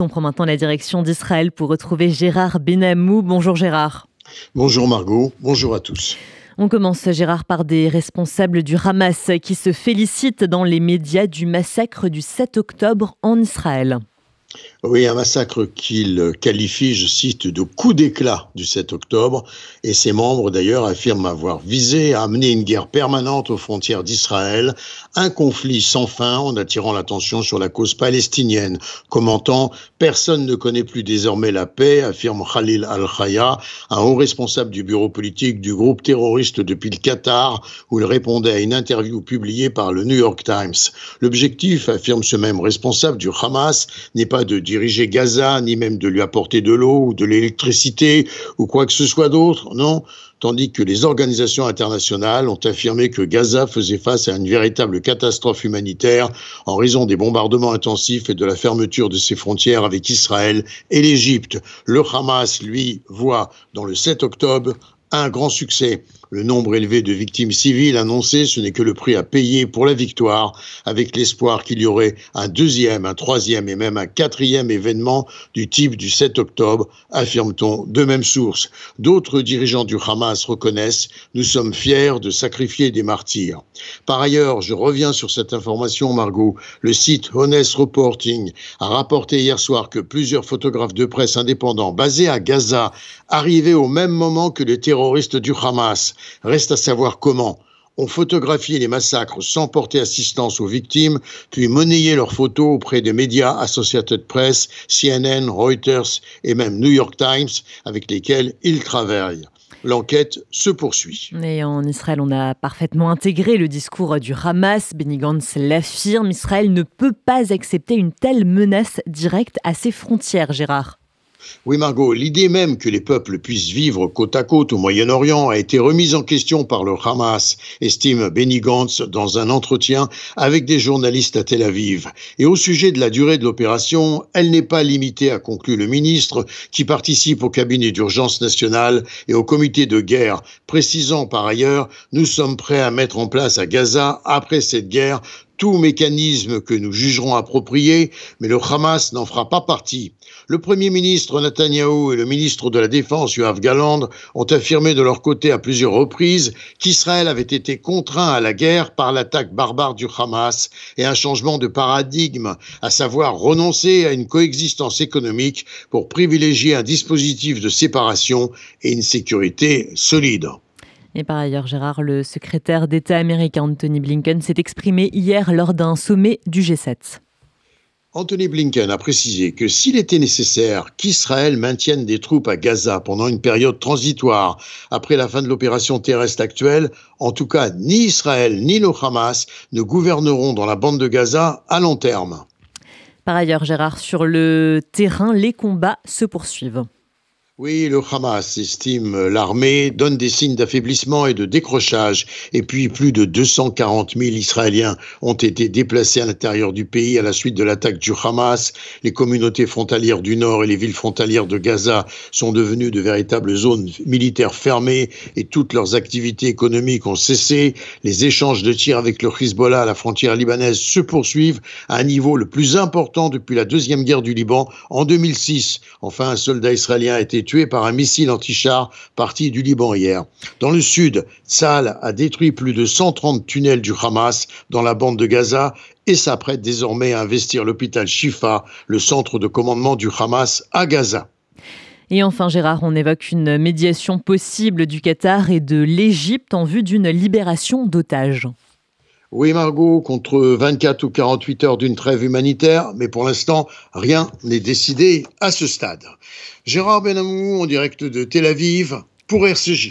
On prend maintenant la direction d'Israël pour retrouver Gérard Benamou. Bonjour Gérard. Bonjour Margot, bonjour à tous. On commence, Gérard, par des responsables du Hamas qui se félicitent dans les médias du massacre du 7 octobre en Israël. Oui, un massacre qu'il qualifie, je cite, de coup d'éclat du 7 octobre, et ses membres d'ailleurs affirment avoir visé à amener une guerre permanente aux frontières d'Israël, un conflit sans fin en attirant l'attention sur la cause palestinienne. Commentant, personne ne connaît plus désormais la paix, affirme Khalil Al-Khaya, un haut responsable du bureau politique du groupe terroriste depuis le Qatar, où il répondait à une interview publiée par le New York Times. L'objectif, affirme ce même responsable du Hamas, n'est pas de diriger Gaza, ni même de lui apporter de l'eau ou de l'électricité ou quoi que ce soit d'autre, non tandis que les organisations internationales ont affirmé que Gaza faisait face à une véritable catastrophe humanitaire en raison des bombardements intensifs et de la fermeture de ses frontières avec Israël et l'Égypte. Le Hamas, lui, voit dans le 7 octobre un grand succès. Le nombre élevé de victimes civiles annoncées, ce n'est que le prix à payer pour la victoire, avec l'espoir qu'il y aurait un deuxième, un troisième et même un quatrième événement du type du 7 octobre, affirme-t-on de même source. D'autres dirigeants du Hamas reconnaissent Nous sommes fiers de sacrifier des martyrs. Par ailleurs, je reviens sur cette information, Margot. Le site Honest Reporting a rapporté hier soir que plusieurs photographes de presse indépendants basés à Gaza arrivaient au même moment que les terroristes du Hamas. Reste à savoir comment ont photographié les massacres sans porter assistance aux victimes, puis monnayer leurs photos auprès des médias Associated Press, CNN, Reuters et même New York Times, avec lesquels ils travaillent. L'enquête se poursuit. Et en Israël, on a parfaitement intégré le discours du Hamas. Benny Gantz l'affirme, Israël ne peut pas accepter une telle menace directe à ses frontières, Gérard. Oui, Margot, l'idée même que les peuples puissent vivre côte à côte au Moyen-Orient a été remise en question par le Hamas, estime Benny Gantz dans un entretien avec des journalistes à Tel Aviv. Et au sujet de la durée de l'opération, elle n'est pas limitée, a conclu le ministre, qui participe au cabinet d'urgence nationale et au comité de guerre, précisant par ailleurs, nous sommes prêts à mettre en place à Gaza, après cette guerre, tout mécanisme que nous jugerons approprié, mais le Hamas n'en fera pas partie. Le Premier ministre Netanyahou et le ministre de la Défense Yoav Galand ont affirmé de leur côté à plusieurs reprises qu'Israël avait été contraint à la guerre par l'attaque barbare du Hamas et un changement de paradigme, à savoir renoncer à une coexistence économique pour privilégier un dispositif de séparation et une sécurité solide. Et par ailleurs, Gérard, le secrétaire d'État américain Anthony Blinken s'est exprimé hier lors d'un sommet du G7. Anthony Blinken a précisé que s'il était nécessaire qu'Israël maintienne des troupes à Gaza pendant une période transitoire après la fin de l'opération terrestre actuelle, en tout cas ni Israël ni le Hamas ne gouverneront dans la bande de Gaza à long terme. Par ailleurs, Gérard, sur le terrain, les combats se poursuivent. Oui, le Hamas estime l'armée, donne des signes d'affaiblissement et de décrochage. Et puis, plus de 240 000 Israéliens ont été déplacés à l'intérieur du pays à la suite de l'attaque du Hamas. Les communautés frontalières du Nord et les villes frontalières de Gaza sont devenues de véritables zones militaires fermées et toutes leurs activités économiques ont cessé. Les échanges de tirs avec le Hezbollah à la frontière libanaise se poursuivent à un niveau le plus important depuis la deuxième guerre du Liban en 2006. Enfin, un soldat israélien a été tué par un missile anti-char parti du Liban hier. Dans le sud, Tsal a détruit plus de 130 tunnels du Hamas dans la bande de Gaza et s'apprête désormais à investir l'hôpital Shifa, le centre de commandement du Hamas à Gaza. Et enfin, Gérard, on évoque une médiation possible du Qatar et de l'Égypte en vue d'une libération d'otages. Oui, Margot, contre 24 ou 48 heures d'une trêve humanitaire, mais pour l'instant, rien n'est décidé à ce stade. Gérard Benamou en direct de Tel Aviv pour RCJ.